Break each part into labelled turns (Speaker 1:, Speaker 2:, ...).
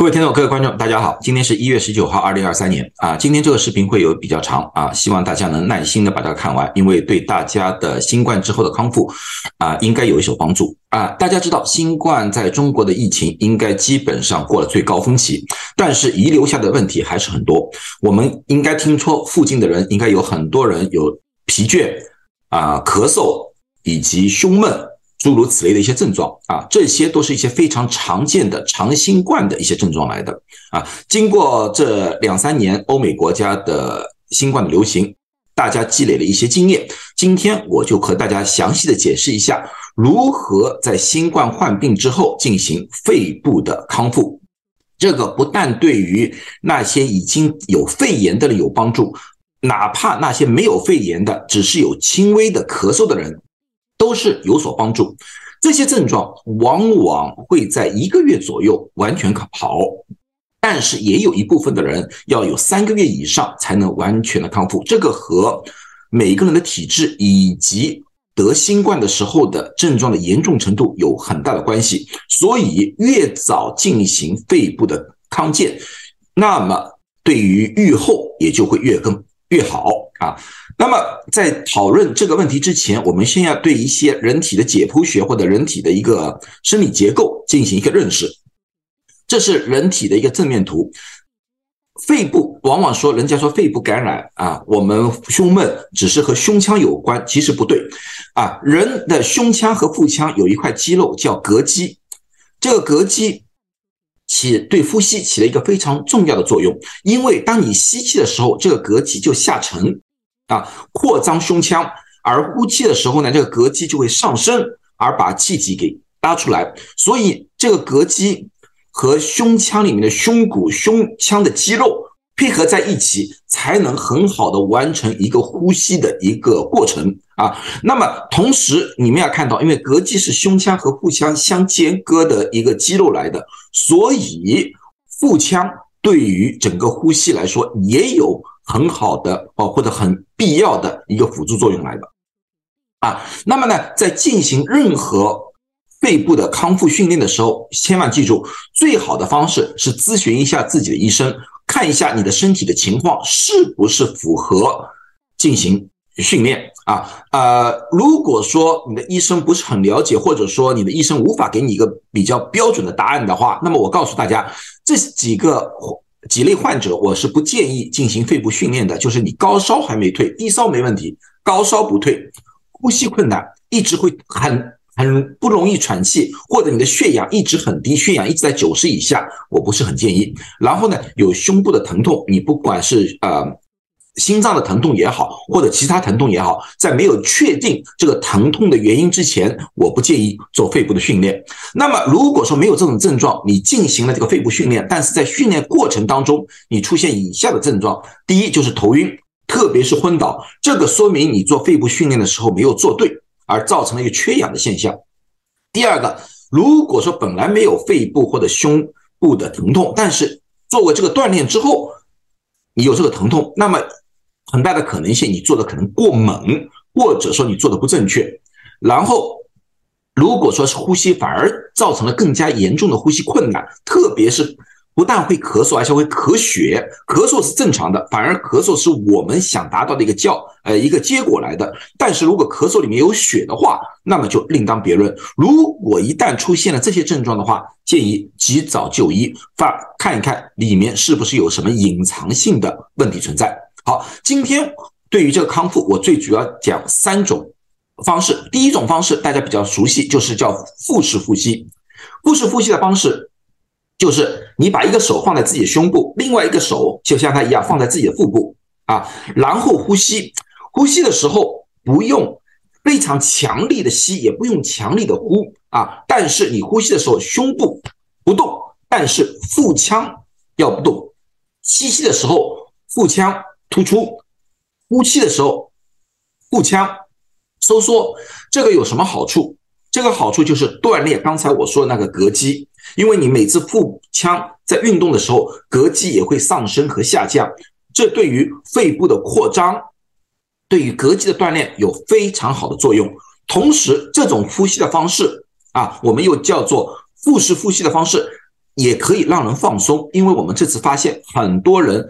Speaker 1: 各位听众、各位观众，大家好，今天是一月十九号，二零二三年啊。今天这个视频会有比较长啊，希望大家能耐心的把它看完，因为对大家的新冠之后的康复啊，应该有一手帮助啊。大家知道，新冠在中国的疫情应该基本上过了最高峰期，但是遗留下的问题还是很多。我们应该听说，附近的人应该有很多人有疲倦啊、咳嗽以及胸闷。诸如此类的一些症状啊，这些都是一些非常常见的长新冠的一些症状来的啊。经过这两三年欧美国家的新冠的流行，大家积累了一些经验。今天我就和大家详细的解释一下，如何在新冠患病之后进行肺部的康复。这个不但对于那些已经有肺炎的人有帮助，哪怕那些没有肺炎的，只是有轻微的咳嗽的人。都是有所帮助，这些症状往往会在一个月左右完全好，但是也有一部分的人要有三个月以上才能完全的康复。这个和每个人的体质以及得新冠的时候的症状的严重程度有很大的关系。所以越早进行肺部的康健，那么对于愈后也就会越更越好啊。那么，在讨论这个问题之前，我们先要对一些人体的解剖学或者人体的一个生理结构进行一个认识。这是人体的一个正面图。肺部往往说，人家说肺部感染啊，我们胸闷只是和胸腔有关，其实不对啊。人的胸腔和腹腔有一块肌肉叫膈肌，这个膈肌起对呼吸起了一个非常重要的作用，因为当你吸气的时候，这个膈肌就下沉。啊，扩张胸腔，而呼气的时候呢，这个膈肌就会上升，而把气体给拉出来。所以这个膈肌和胸腔里面的胸骨、胸腔的肌肉配合在一起，才能很好的完成一个呼吸的一个过程啊。那么同时你们要看到，因为膈肌是胸腔和腹腔相间隔的一个肌肉来的，所以腹腔对于整个呼吸来说也有。很好的哦，或者很必要的一个辅助作用来的啊。那么呢，在进行任何肺部的康复训练的时候，千万记住，最好的方式是咨询一下自己的医生，看一下你的身体的情况是不是符合进行训练啊。呃，如果说你的医生不是很了解，或者说你的医生无法给你一个比较标准的答案的话，那么我告诉大家这几个。几类患者，我是不建议进行肺部训练的。就是你高烧还没退，低烧没问题，高烧不退，呼吸困难，一直会很很不容易喘气，或者你的血氧一直很低，血氧一直在九十以下，我不是很建议。然后呢，有胸部的疼痛，你不管是呃。心脏的疼痛也好，或者其他疼痛也好，在没有确定这个疼痛的原因之前，我不建议做肺部的训练。那么，如果说没有这种症状，你进行了这个肺部训练，但是在训练过程当中，你出现以下的症状：第一，就是头晕，特别是昏倒，这个说明你做肺部训练的时候没有做对，而造成了一个缺氧的现象。第二个，如果说本来没有肺部或者胸部的疼痛，但是做过这个锻炼之后，你有这个疼痛，那么。很大的可能性，你做的可能过猛，或者说你做的不正确。然后，如果说是呼吸，反而造成了更加严重的呼吸困难，特别是不但会咳嗽，而且会咳血。咳嗽是正常的，反而咳嗽是我们想达到的一个叫呃一个结果来的。但是如果咳嗽里面有血的话，那么就另当别论。如果一旦出现了这些症状的话，建议及早就医，发看一看里面是不是有什么隐藏性的问题存在。好，今天对于这个康复，我最主要讲三种方式。第一种方式大家比较熟悉，就是叫腹式呼吸。腹式呼吸的方式就是你把一个手放在自己的胸部，另外一个手就像它一样放在自己的腹部啊，然后呼吸。呼吸的时候不用非常强力的吸，也不用强力的呼啊，但是你呼吸的时候胸部不动，但是腹腔要不动。吸气的时候腹腔。突出，呼气的时候，腹腔收缩，这个有什么好处？这个好处就是锻炼刚才我说的那个膈肌，因为你每次腹腔在运动的时候，膈肌也会上升和下降，这对于肺部的扩张，对于膈肌的锻炼有非常好的作用。同时，这种呼吸的方式啊，我们又叫做腹式呼吸的方式。也可以让人放松，因为我们这次发现很多人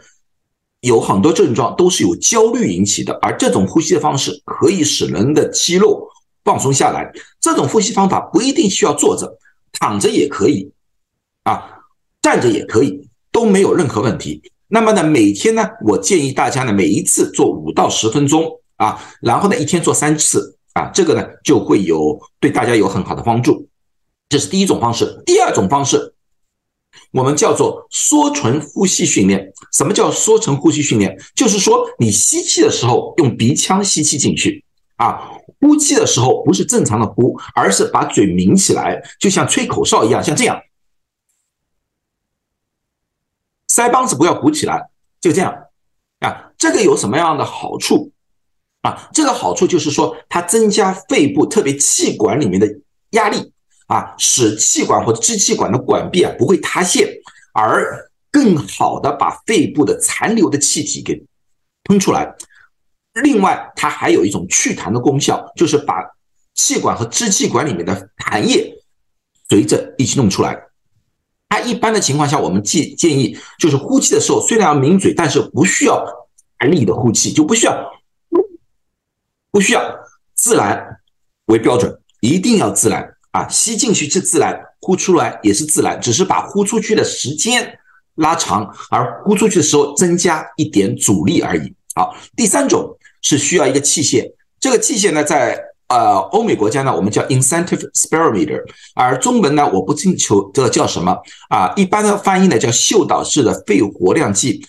Speaker 1: 有很多症状都是由焦虑引起的，而这种呼吸的方式可以使人的肌肉放松下来。这种呼吸方法不一定需要坐着，躺着也可以，啊，站着也可以，都没有任何问题。那么呢，每天呢，我建议大家呢，每一次做五到十分钟啊，然后呢，一天做三次啊，这个呢就会有对大家有很好的帮助。这是第一种方式。第二种方式。我们叫做缩唇呼吸训练。什么叫缩唇呼吸训练？就是说你吸气的时候用鼻腔吸气进去啊，呼气的时候不是正常的呼，而是把嘴抿起来，就像吹口哨一样，像这样。腮帮子不要鼓起来，就这样啊。这个有什么样的好处啊？这个好处就是说，它增加肺部特别气管里面的压力。啊，使气管或者支气管的管壁啊不会塌陷，而更好的把肺部的残留的气体给喷出来。另外，它还有一种祛痰的功效，就是把气管和支气管里面的痰液随着一起弄出来。它一般的情况下，我们建建议就是呼气的时候虽然要抿嘴，但是不需要大力的呼气，就不需要不需要自然为标准，一定要自然。啊，吸进去是自然，呼出来也是自然，只是把呼出去的时间拉长，而呼出去的时候增加一点阻力而已。好，第三种是需要一个器械，这个器械呢，在呃欧美国家呢，我们叫 incentive spirometer，而中文呢，我不清楚这个叫什么啊，一般的翻译呢叫嗅导式的肺活量计，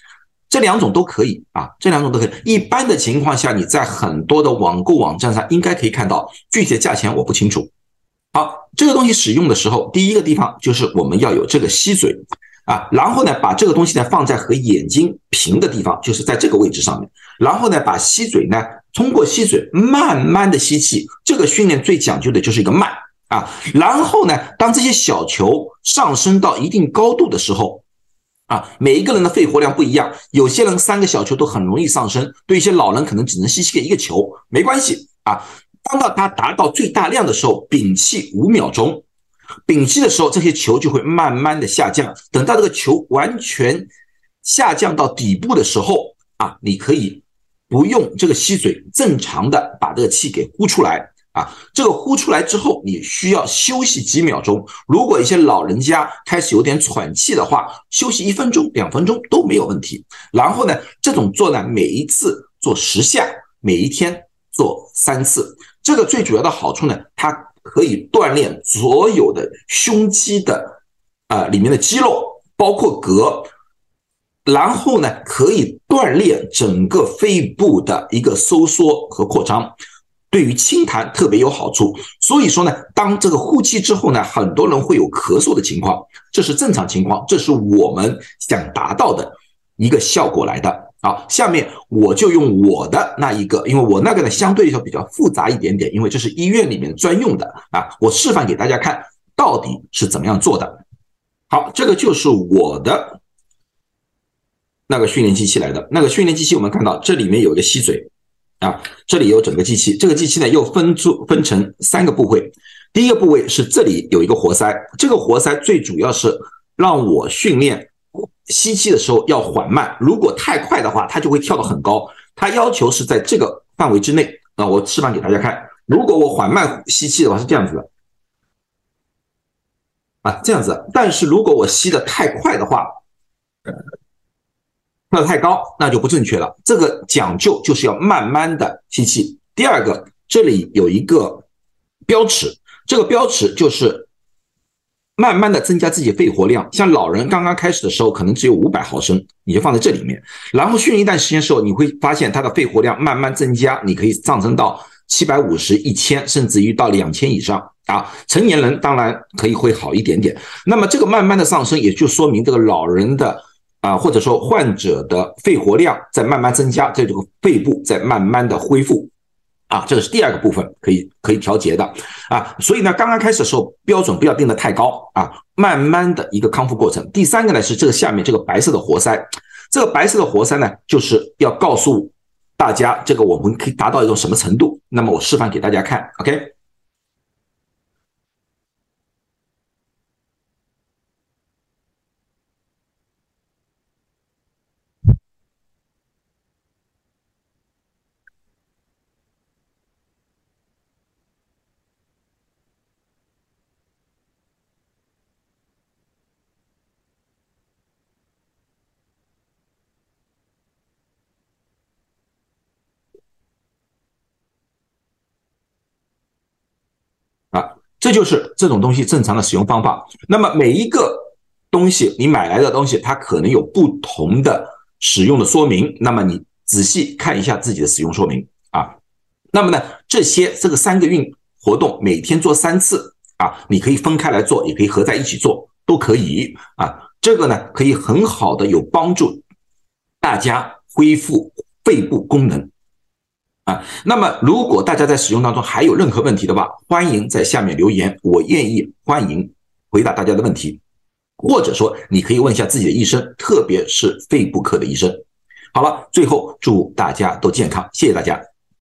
Speaker 1: 这两种都可以啊，这两种都可以。一般的情况下，你在很多的网购网站上应该可以看到，具体的价钱我不清楚。好，这个东西使用的时候，第一个地方就是我们要有这个吸嘴啊，然后呢，把这个东西呢放在和眼睛平的地方，就是在这个位置上面，然后呢，把吸嘴呢通过吸嘴慢慢的吸气，这个训练最讲究的就是一个慢啊，然后呢，当这些小球上升到一定高度的时候啊，每一个人的肺活量不一样，有些人三个小球都很容易上升，对一些老人可能只能吸气个一个球，没关系啊。当到它达到最大量的时候，屏气五秒钟，屏气的时候，这些球就会慢慢的下降。等到这个球完全下降到底部的时候啊，你可以不用这个吸嘴，正常的把这个气给呼出来啊。这个呼出来之后，你需要休息几秒钟。如果一些老人家开始有点喘气的话，休息一分钟、两分钟都没有问题。然后呢，这种做呢，每一次做十下，每一天做三次。这个最主要的好处呢，它可以锻炼所有的胸肌的啊里面的肌肉，包括膈，然后呢可以锻炼整个肺部的一个收缩和扩张，对于清痰特别有好处。所以说呢，当这个呼气之后呢，很多人会有咳嗽的情况，这是正常情况，这是我们想达到的一个效果来的。好，下面我就用我的那一个，因为我那个呢相对来说比较复杂一点点，因为这是医院里面专用的啊，我示范给大家看到底是怎么样做的。好，这个就是我的那个训练机器来的。那个训练机器，我们看到这里面有一个吸嘴啊，这里有整个机器。这个机器呢又分出分成三个部位，第一个部位是这里有一个活塞，这个活塞最主要是让我训练。吸气的时候要缓慢，如果太快的话，它就会跳得很高。它要求是在这个范围之内。那我示范给大家看，如果我缓慢吸气的话是这样子的，啊，这样子。但是如果我吸的太快的话，跳得太高，那就不正确了。这个讲究就是要慢慢的吸气。第二个，这里有一个标尺，这个标尺就是。慢慢的增加自己肺活量，像老人刚刚开始的时候，可能只有五百毫升，你就放在这里面。然后训练一段时间之后，你会发现他的肺活量慢慢增加，你可以上升到七百五十、一千，甚至于到两千以上啊。成年人当然可以会好一点点。那么这个慢慢的上升，也就说明这个老人的啊，或者说患者的肺活量在慢慢增加，在这个肺部在慢慢的恢复。啊，这个是第二个部分，可以可以调节的啊，所以呢，刚刚开始的时候标准不要定的太高啊，慢慢的一个康复过程。第三个呢是这个下面这个白色的活塞，这个白色的活塞呢就是要告诉大家这个我们可以达到一种什么程度。那么我示范给大家看，OK。这就是这种东西正常的使用方法。那么每一个东西你买来的东西，它可能有不同的使用的说明。那么你仔细看一下自己的使用说明啊。那么呢，这些这个三个运活动每天做三次啊，你可以分开来做，也可以合在一起做，都可以啊。这个呢，可以很好的有帮助大家恢复肺部功能。啊，那么如果大家在使用当中还有任何问题的话，欢迎在下面留言，我愿意欢迎回答大家的问题，或者说你可以问一下自己的医生，特别是肺部科的医生。好了，最后祝大家都健康，谢谢大家。